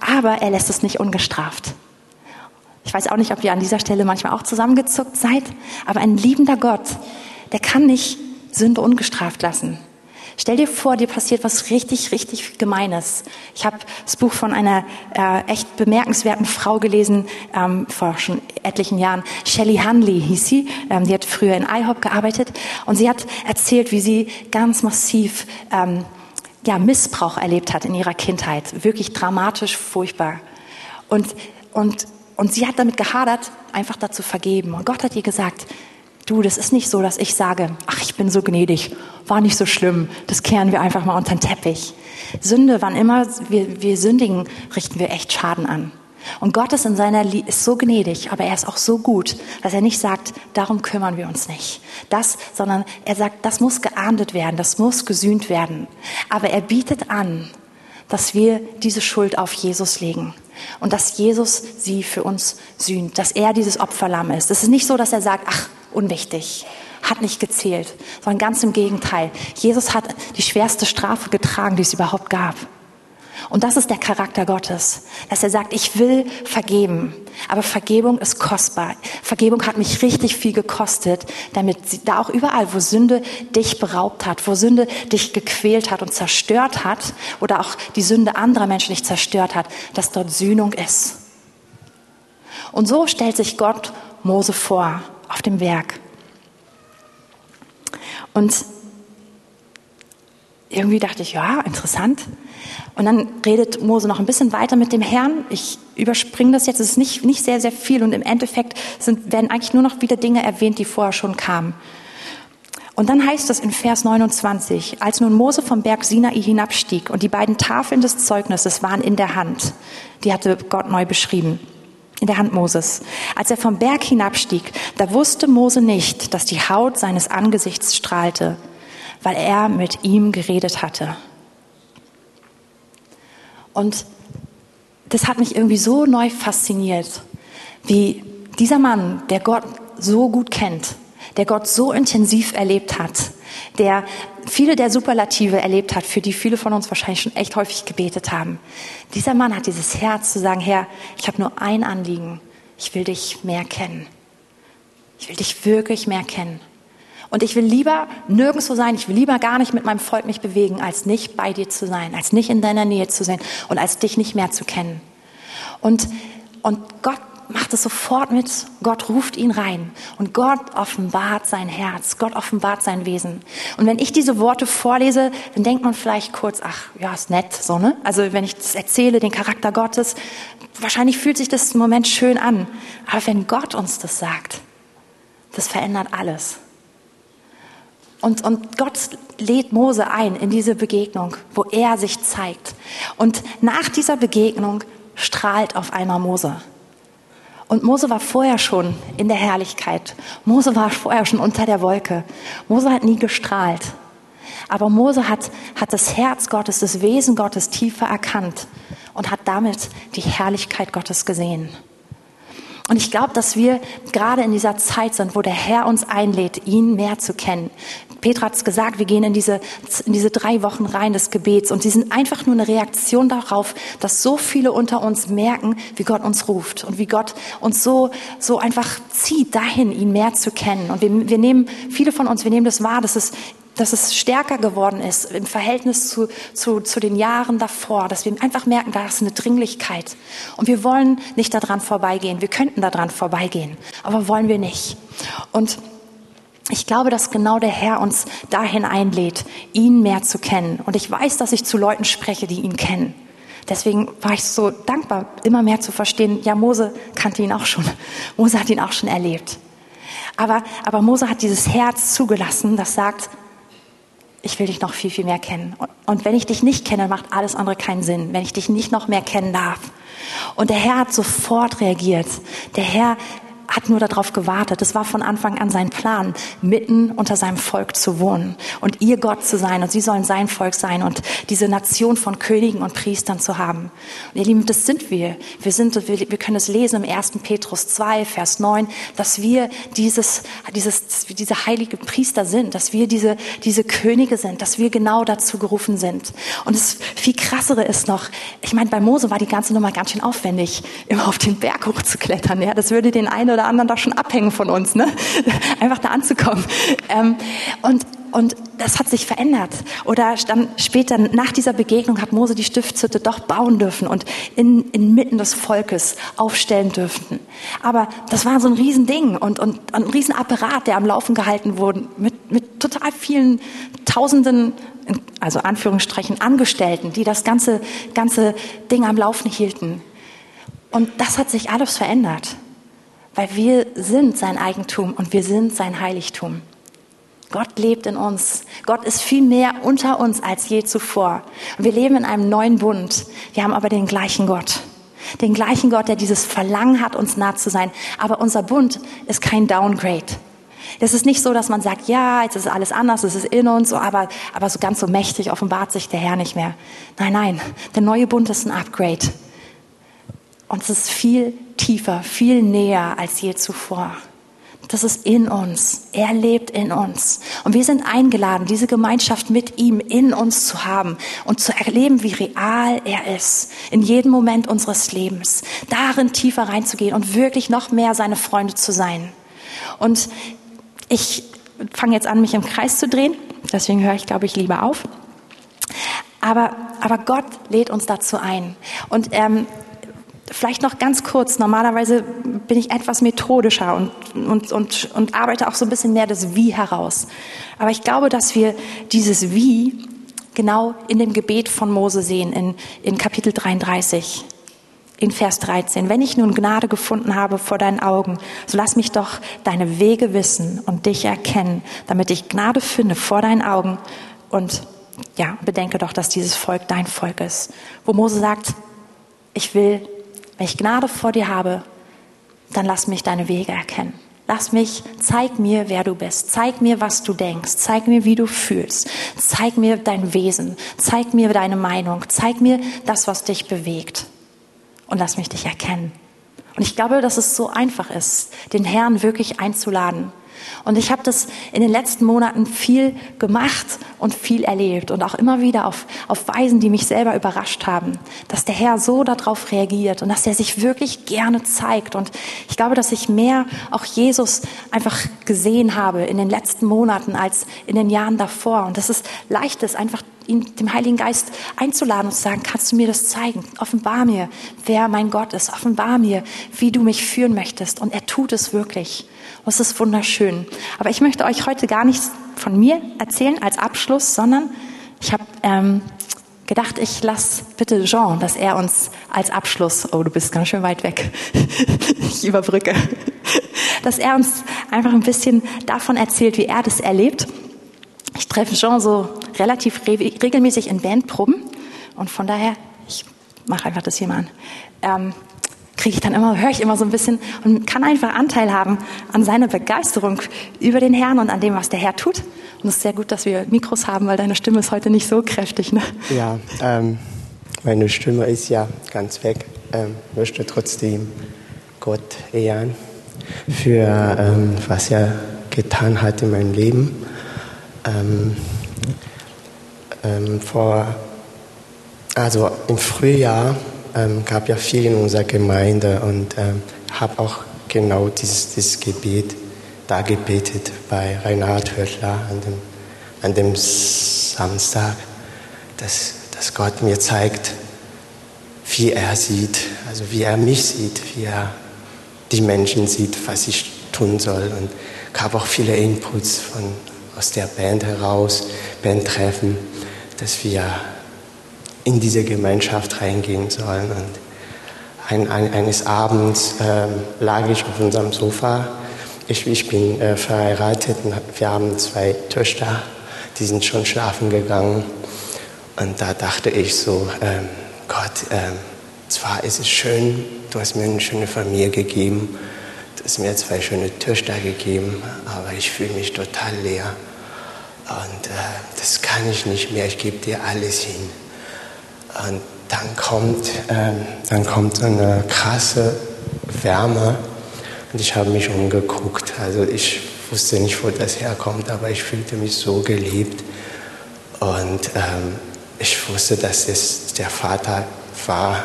aber er lässt es nicht ungestraft. Ich weiß auch nicht, ob ihr an dieser Stelle manchmal auch zusammengezuckt seid, aber ein liebender Gott, der kann nicht Sünde ungestraft lassen. Stell dir vor, dir passiert was richtig, richtig Gemeines. Ich habe das Buch von einer äh, echt bemerkenswerten Frau gelesen, ähm, vor schon etlichen Jahren. Shelley Hanley hieß sie. Ähm, die hat früher in IHOP gearbeitet. Und sie hat erzählt, wie sie ganz massiv ähm, ja, Missbrauch erlebt hat in ihrer Kindheit. Wirklich dramatisch, furchtbar. Und, und, und sie hat damit gehadert, einfach dazu vergeben. Und Gott hat ihr gesagt, Du, das ist nicht so, dass ich sage, ach, ich bin so gnädig, war nicht so schlimm, das kehren wir einfach mal unter den Teppich. Sünde, wann immer wir, wir sündigen, richten wir echt Schaden an. Und Gott ist in seiner Lie ist so gnädig, aber er ist auch so gut, dass er nicht sagt, darum kümmern wir uns nicht. Das, sondern er sagt, das muss geahndet werden, das muss gesühnt werden. Aber er bietet an, dass wir diese Schuld auf Jesus legen und dass Jesus sie für uns sühnt, dass er dieses Opferlamm ist. Es ist nicht so, dass er sagt, ach, unwichtig, hat nicht gezählt, sondern ganz im Gegenteil. Jesus hat die schwerste Strafe getragen, die es überhaupt gab. Und das ist der Charakter Gottes, dass er sagt, ich will vergeben, aber Vergebung ist kostbar. Vergebung hat mich richtig viel gekostet, damit da auch überall, wo Sünde dich beraubt hat, wo Sünde dich gequält hat und zerstört hat oder auch die Sünde anderer Menschen dich zerstört hat, dass dort Sühnung ist. Und so stellt sich Gott Mose vor auf dem Werk. Und irgendwie dachte ich, ja, interessant. Und dann redet Mose noch ein bisschen weiter mit dem Herrn. Ich überspringe das jetzt, es ist nicht, nicht sehr, sehr viel und im Endeffekt sind, werden eigentlich nur noch wieder Dinge erwähnt, die vorher schon kamen. Und dann heißt es in Vers 29, als nun Mose vom Berg Sinai hinabstieg und die beiden Tafeln des Zeugnisses waren in der Hand, die hatte Gott neu beschrieben in der Hand Moses. Als er vom Berg hinabstieg, da wusste Mose nicht, dass die Haut seines Angesichts strahlte, weil er mit ihm geredet hatte. Und das hat mich irgendwie so neu fasziniert, wie dieser Mann, der Gott so gut kennt, der Gott so intensiv erlebt hat, der viele der Superlative erlebt hat, für die viele von uns wahrscheinlich schon echt häufig gebetet haben. Dieser Mann hat dieses Herz zu sagen, Herr, ich habe nur ein Anliegen, ich will dich mehr kennen. Ich will dich wirklich mehr kennen. Und ich will lieber nirgendwo sein, ich will lieber gar nicht mit meinem Volk mich bewegen, als nicht bei dir zu sein, als nicht in deiner Nähe zu sein und als dich nicht mehr zu kennen. Und, und Gott macht es sofort mit. Gott ruft ihn rein und Gott offenbart sein Herz, Gott offenbart sein Wesen. Und wenn ich diese Worte vorlese, dann denkt man vielleicht kurz, ach, ja, ist nett, so, ne? Also wenn ich das erzähle, den Charakter Gottes, wahrscheinlich fühlt sich das im Moment schön an. Aber wenn Gott uns das sagt, das verändert alles. Und, und Gott lädt Mose ein in diese Begegnung, wo er sich zeigt. Und nach dieser Begegnung strahlt auf einmal Mose. Und Mose war vorher schon in der Herrlichkeit. Mose war vorher schon unter der Wolke. Mose hat nie gestrahlt. Aber Mose hat, hat das Herz Gottes, das Wesen Gottes tiefer erkannt und hat damit die Herrlichkeit Gottes gesehen. Und ich glaube, dass wir gerade in dieser Zeit sind, wo der Herr uns einlädt, ihn mehr zu kennen. Petra hat es gesagt, wir gehen in diese, in diese drei Wochen rein des Gebets und sie sind einfach nur eine Reaktion darauf, dass so viele unter uns merken, wie Gott uns ruft und wie Gott uns so, so einfach zieht dahin, ihn mehr zu kennen. Und wir, wir nehmen, viele von uns, wir nehmen das wahr, dass es dass es stärker geworden ist im Verhältnis zu, zu, zu den Jahren davor, dass wir einfach merken, da ist eine Dringlichkeit. Und wir wollen nicht daran vorbeigehen. Wir könnten daran vorbeigehen, aber wollen wir nicht. Und ich glaube, dass genau der Herr uns dahin einlädt, ihn mehr zu kennen. Und ich weiß, dass ich zu Leuten spreche, die ihn kennen. Deswegen war ich so dankbar, immer mehr zu verstehen, ja, Mose kannte ihn auch schon. Mose hat ihn auch schon erlebt. Aber, aber Mose hat dieses Herz zugelassen, das sagt, ich will dich noch viel, viel mehr kennen. Und wenn ich dich nicht kenne, macht alles andere keinen Sinn, wenn ich dich nicht noch mehr kennen darf. Und der Herr hat sofort reagiert. Der Herr hat nur darauf gewartet. Es war von Anfang an sein Plan, mitten unter seinem Volk zu wohnen und ihr Gott zu sein und sie sollen sein Volk sein und diese Nation von Königen und Priestern zu haben. Und ihr Lieben, das sind wir. Wir sind, wir, wir können es lesen im 1. Petrus 2, Vers 9, dass wir dieses, dieses, diese heilige Priester sind, dass wir diese, diese Könige sind, dass wir genau dazu gerufen sind. Und das viel krassere ist noch, ich meine, bei Mose war die ganze Nummer ganz schön aufwendig, immer auf den Berg hochzuklettern. Ja, das würde den einen oder anderen doch schon abhängen von uns, ne? einfach da anzukommen. Ähm, und und das hat sich verändert. Oder dann später, nach dieser Begegnung, hat Mose die Stiftshütte doch bauen dürfen und in, inmitten des Volkes aufstellen dürfen. Aber das war so ein Riesending und, und ein Riesenapparat, der am Laufen gehalten wurde, mit, mit total vielen Tausenden, also Anführungsstrichen, Angestellten, die das ganze, ganze Ding am Laufen hielten. Und das hat sich alles verändert weil wir sind sein Eigentum und wir sind sein Heiligtum. Gott lebt in uns. Gott ist viel mehr unter uns als je zuvor. wir leben in einem neuen Bund. Wir haben aber den gleichen Gott. Den gleichen Gott, der dieses Verlangen hat, uns nah zu sein. Aber unser Bund ist kein Downgrade. Es ist nicht so, dass man sagt, ja, jetzt ist alles anders, es ist in uns, aber, aber so ganz so mächtig offenbart sich der Herr nicht mehr. Nein, nein, der neue Bund ist ein Upgrade. Und es ist viel tiefer, viel näher als je zuvor. Das ist in uns. Er lebt in uns. Und wir sind eingeladen, diese Gemeinschaft mit ihm in uns zu haben und zu erleben, wie real er ist. In jedem Moment unseres Lebens. Darin tiefer reinzugehen und wirklich noch mehr seine Freunde zu sein. Und ich fange jetzt an, mich im Kreis zu drehen. Deswegen höre ich, glaube ich, lieber auf. Aber, aber Gott lädt uns dazu ein. Und ähm, Vielleicht noch ganz kurz, normalerweise bin ich etwas methodischer und, und, und, und arbeite auch so ein bisschen mehr das Wie heraus. Aber ich glaube, dass wir dieses Wie genau in dem Gebet von Mose sehen, in, in Kapitel 33, in Vers 13. Wenn ich nun Gnade gefunden habe vor deinen Augen, so lass mich doch deine Wege wissen und dich erkennen, damit ich Gnade finde vor deinen Augen und ja, bedenke doch, dass dieses Volk dein Volk ist. Wo Mose sagt, ich will wenn ich Gnade vor dir habe, dann lass mich deine Wege erkennen. Lass mich, zeig mir, wer du bist. Zeig mir, was du denkst. Zeig mir, wie du fühlst. Zeig mir dein Wesen. Zeig mir deine Meinung. Zeig mir das, was dich bewegt. Und lass mich dich erkennen. Und ich glaube, dass es so einfach ist, den Herrn wirklich einzuladen und ich habe das in den letzten Monaten viel gemacht und viel erlebt und auch immer wieder auf, auf Weisen, die mich selber überrascht haben, dass der Herr so darauf reagiert und dass er sich wirklich gerne zeigt. Und ich glaube, dass ich mehr auch Jesus einfach gesehen habe in den letzten Monaten als in den Jahren davor. Und dass es leicht ist, einfach ihn, dem Heiligen Geist einzuladen und zu sagen, kannst du mir das zeigen? Offenbar mir, wer mein Gott ist. Offenbar mir, wie du mich führen möchtest. Und er tut es wirklich. Es ist wunderschön. Aber ich möchte euch heute gar nichts von mir erzählen als Abschluss, sondern ich habe ähm, gedacht, ich lasse bitte Jean, dass er uns als Abschluss, oh, du bist ganz schön weit weg, ich überbrücke, dass er uns einfach ein bisschen davon erzählt, wie er das erlebt. Ich treffe Jean so relativ re regelmäßig in Bandproben und von daher, ich mache einfach das hier mal an, ähm, kriege ich dann immer, höre ich immer so ein bisschen und kann einfach Anteil haben an seiner Begeisterung über den Herrn und an dem, was der Herr tut. Und es ist sehr gut, dass wir Mikros haben, weil deine Stimme ist heute nicht so kräftig. Ne? Ja, ähm, meine Stimme ist ja ganz weg. Ähm, möchte trotzdem Gott ehren für ähm, was er getan hat in meinem Leben. Ähm, ähm, vor, also im Frühjahr ähm, gab ja viel in unserer Gemeinde und ähm, habe auch genau dieses, dieses Gebet da gebetet bei Reinhard Höttler an dem, an dem Samstag, dass, dass Gott mir zeigt, wie er sieht, also wie er mich sieht, wie er die Menschen sieht, was ich tun soll. Und gab auch viele Inputs von, aus der Band heraus, Bandtreffen, dass wir in diese Gemeinschaft reingehen sollen. Und ein, ein, eines Abends ähm, lag ich auf unserem Sofa. Ich, ich bin äh, verheiratet und wir haben zwei Töchter, die sind schon schlafen gegangen. Und da dachte ich so, ähm, Gott, ähm, zwar ist es schön, du hast mir eine schöne Familie gegeben, du hast mir zwei schöne Töchter gegeben, aber ich fühle mich total leer. Und äh, das kann ich nicht mehr, ich gebe dir alles hin. Und dann kommt, ähm, dann kommt eine krasse Wärme und ich habe mich umgeguckt. Also ich wusste nicht, wo das herkommt, aber ich fühlte mich so geliebt. Und ähm, ich wusste, dass es der Vater war,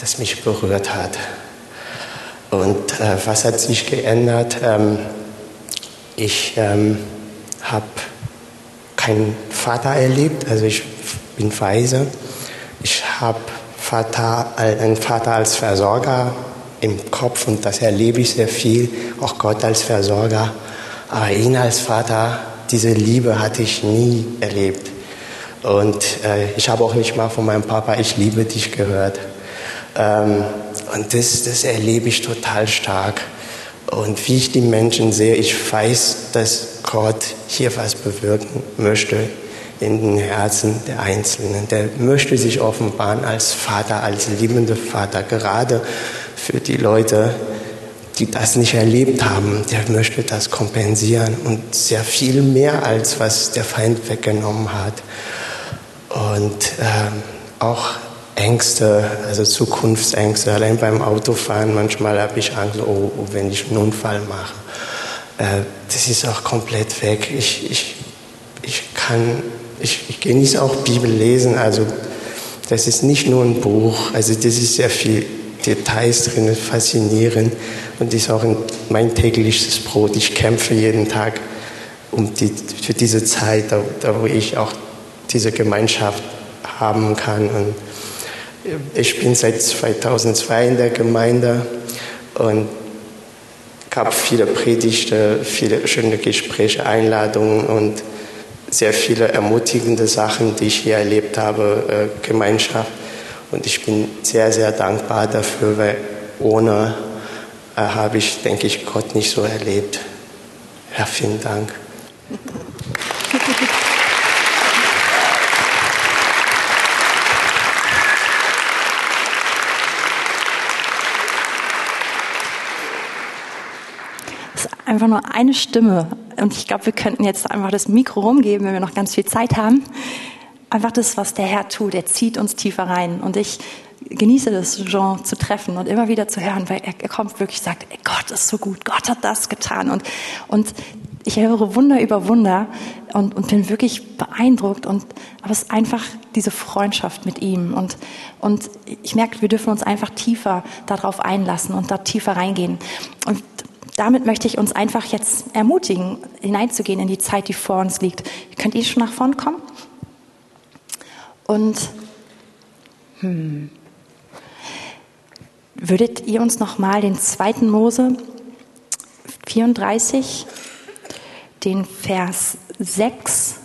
das mich berührt hat. Und äh, was hat sich geändert? Ähm, ich ähm, habe keinen Vater erlebt, also ich bin weise. Ich habe Vater, einen Vater als Versorger im Kopf und das erlebe ich sehr viel, auch Gott als Versorger. Aber ihn als Vater, diese Liebe hatte ich nie erlebt. Und äh, ich habe auch nicht mal von meinem Papa, ich liebe dich gehört. Ähm, und das, das erlebe ich total stark. Und wie ich die Menschen sehe, ich weiß, dass Gott hier was bewirken möchte in den Herzen der Einzelnen. Der möchte sich offenbaren als Vater, als liebender Vater, gerade für die Leute, die das nicht erlebt haben. Der möchte das kompensieren und sehr viel mehr, als was der Feind weggenommen hat. Und ähm, auch Ängste, also Zukunftsängste. Allein beim Autofahren manchmal habe ich Angst, oh, oh, wenn ich einen Unfall mache. Äh, das ist auch komplett weg. Ich, ich, ich kann, ich, ich genieße auch Bibel lesen. Also das ist nicht nur ein Buch. Also das ist sehr viel Details drin, faszinierend und ist auch mein tägliches Brot. Ich kämpfe jeden Tag um die, für diese Zeit, da, da wo ich auch diese Gemeinschaft haben kann. Und ich bin seit 2002 in der Gemeinde und habe viele Predigte, viele schöne Gespräche, Einladungen und sehr viele ermutigende Sachen, die ich hier erlebt habe, äh, Gemeinschaft. Und ich bin sehr, sehr dankbar dafür, weil ohne äh, habe ich, denke ich, Gott nicht so erlebt. Ja, vielen Dank. Einfach nur eine Stimme. Und ich glaube, wir könnten jetzt einfach das Mikro rumgeben, wenn wir noch ganz viel Zeit haben. Einfach das, was der Herr tut. Er zieht uns tiefer rein. Und ich genieße das, Jean zu treffen und immer wieder zu hören, weil er kommt wirklich sagt, ey, Gott ist so gut, Gott hat das getan. Und, und ich höre Wunder über Wunder und, und bin wirklich beeindruckt. Und, aber es ist einfach diese Freundschaft mit ihm. Und, und ich merke, wir dürfen uns einfach tiefer darauf einlassen und da tiefer reingehen. Und damit möchte ich uns einfach jetzt ermutigen, hineinzugehen in die Zeit, die vor uns liegt. Könnt ihr schon nach vorn kommen? Und hm, würdet ihr uns noch mal den zweiten Mose 34, den Vers 6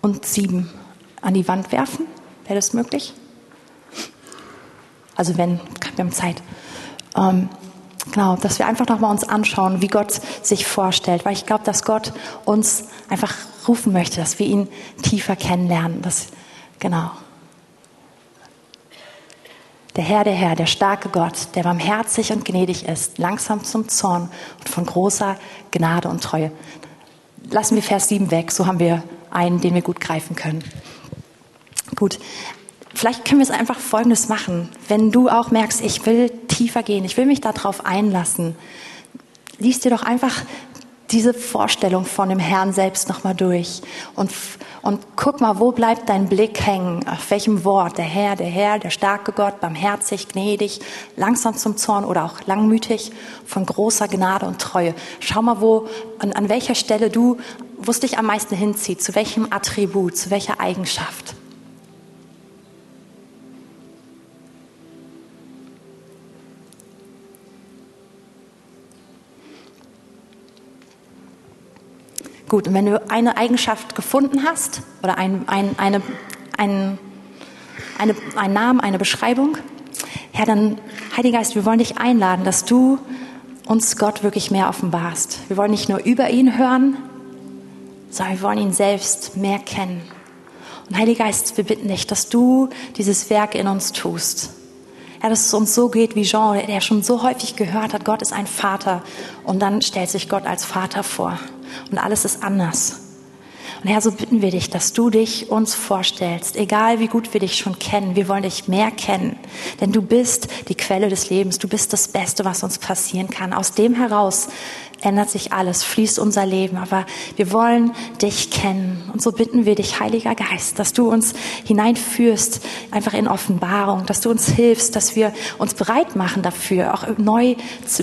und 7 an die Wand werfen? Wäre das möglich? Also wenn, wir haben Zeit. Ähm, Genau, dass wir einfach nochmal uns anschauen, wie Gott sich vorstellt, weil ich glaube, dass Gott uns einfach rufen möchte, dass wir ihn tiefer kennenlernen. Das, genau. Der Herr, der Herr, der starke Gott, der barmherzig und gnädig ist, langsam zum Zorn und von großer Gnade und Treue. Lassen wir Vers 7 weg, so haben wir einen, den wir gut greifen können. Gut, vielleicht können wir es einfach Folgendes machen. Wenn du auch merkst, ich will tiefer gehen, ich will mich darauf einlassen, lies dir doch einfach diese Vorstellung von dem Herrn selbst nochmal durch und, und guck mal, wo bleibt dein Blick hängen? Auf welchem Wort? Der Herr, der Herr, der starke Gott, barmherzig, gnädig, langsam zum Zorn oder auch langmütig, von großer Gnade und Treue. Schau mal, wo, an, an welcher Stelle du, wo es dich am meisten hinzieht, zu welchem Attribut, zu welcher Eigenschaft. Gut, und wenn du eine Eigenschaft gefunden hast oder ein, ein, eine, ein, eine, einen Namen, eine Beschreibung, Herr, dann, Heiliger Geist, wir wollen dich einladen, dass du uns Gott wirklich mehr offenbarst. Wir wollen nicht nur über ihn hören, sondern wir wollen ihn selbst mehr kennen. Und Heiliger Geist, wir bitten dich, dass du dieses Werk in uns tust. Ja, dass es uns so geht wie Jean, der schon so häufig gehört hat, Gott ist ein Vater. Und dann stellt sich Gott als Vater vor und alles ist anders. Und Herr, so bitten wir dich, dass du dich uns vorstellst, egal wie gut wir dich schon kennen, wir wollen dich mehr kennen, denn du bist die Quelle des Lebens, du bist das Beste, was uns passieren kann. Aus dem heraus ändert sich alles, fließt unser Leben, aber wir wollen dich kennen. Und so bitten wir dich, Heiliger Geist, dass du uns hineinführst, einfach in Offenbarung, dass du uns hilfst, dass wir uns bereit machen dafür, auch neu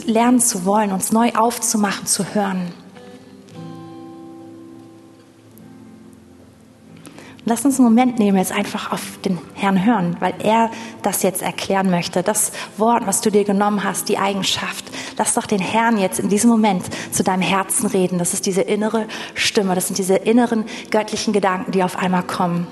lernen zu wollen, uns neu aufzumachen, zu hören. Lass uns einen Moment nehmen, jetzt einfach auf den Herrn hören, weil er das jetzt erklären möchte. Das Wort, was du dir genommen hast, die Eigenschaft. Lass doch den Herrn jetzt in diesem Moment zu deinem Herzen reden. Das ist diese innere Stimme, das sind diese inneren göttlichen Gedanken, die auf einmal kommen.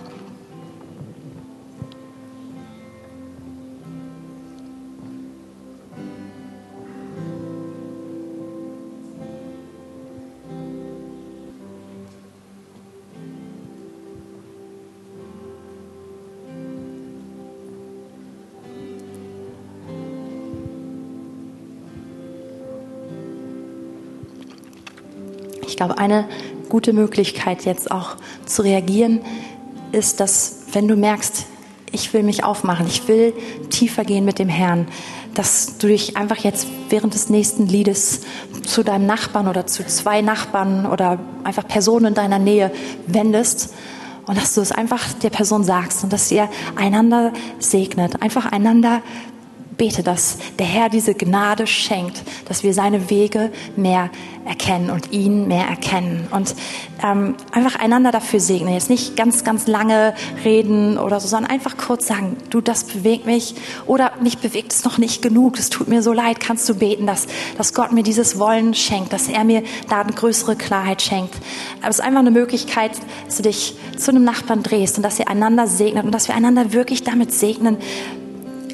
Ich glaube, eine gute Möglichkeit jetzt auch zu reagieren ist, dass wenn du merkst, ich will mich aufmachen, ich will tiefer gehen mit dem Herrn, dass du dich einfach jetzt während des nächsten Liedes zu deinem Nachbarn oder zu zwei Nachbarn oder einfach Personen in deiner Nähe wendest und dass du es einfach der Person sagst und dass ihr einander segnet, einfach einander bete, dass der Herr diese Gnade schenkt, dass wir seine Wege mehr erkennen und ihn mehr erkennen und ähm, einfach einander dafür segnen. Jetzt nicht ganz, ganz lange reden oder so, sondern einfach kurz sagen, du, das bewegt mich oder mich bewegt es noch nicht genug, es tut mir so leid, kannst du beten, dass, dass Gott mir dieses Wollen schenkt, dass er mir da eine größere Klarheit schenkt. Aber es ist einfach eine Möglichkeit, dass du dich zu einem Nachbarn drehst und dass ihr einander segnet und dass wir einander wirklich damit segnen,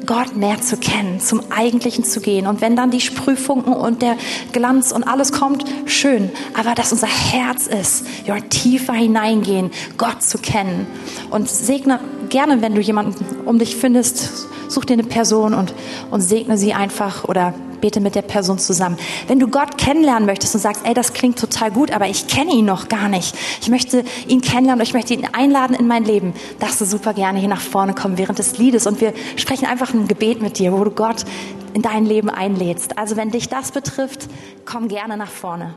Gott mehr zu kennen, zum Eigentlichen zu gehen. Und wenn dann die Sprühfunken und der Glanz und alles kommt, schön. Aber dass unser Herz ist, ja, tiefer hineingehen, Gott zu kennen. Und segne gerne, wenn du jemanden um dich findest, such dir eine Person und, und segne sie einfach oder bete mit der Person zusammen. Wenn du Gott kennenlernen möchtest und sagst, ey, das klingt total gut, aber ich kenne ihn noch gar nicht. Ich möchte ihn kennenlernen und ich möchte ihn einladen in mein Leben. Darfst du super gerne hier nach vorne kommen während des Liedes und wir sprechen einfach ein Gebet mit dir, wo du Gott in dein Leben einlädst. Also wenn dich das betrifft, komm gerne nach vorne.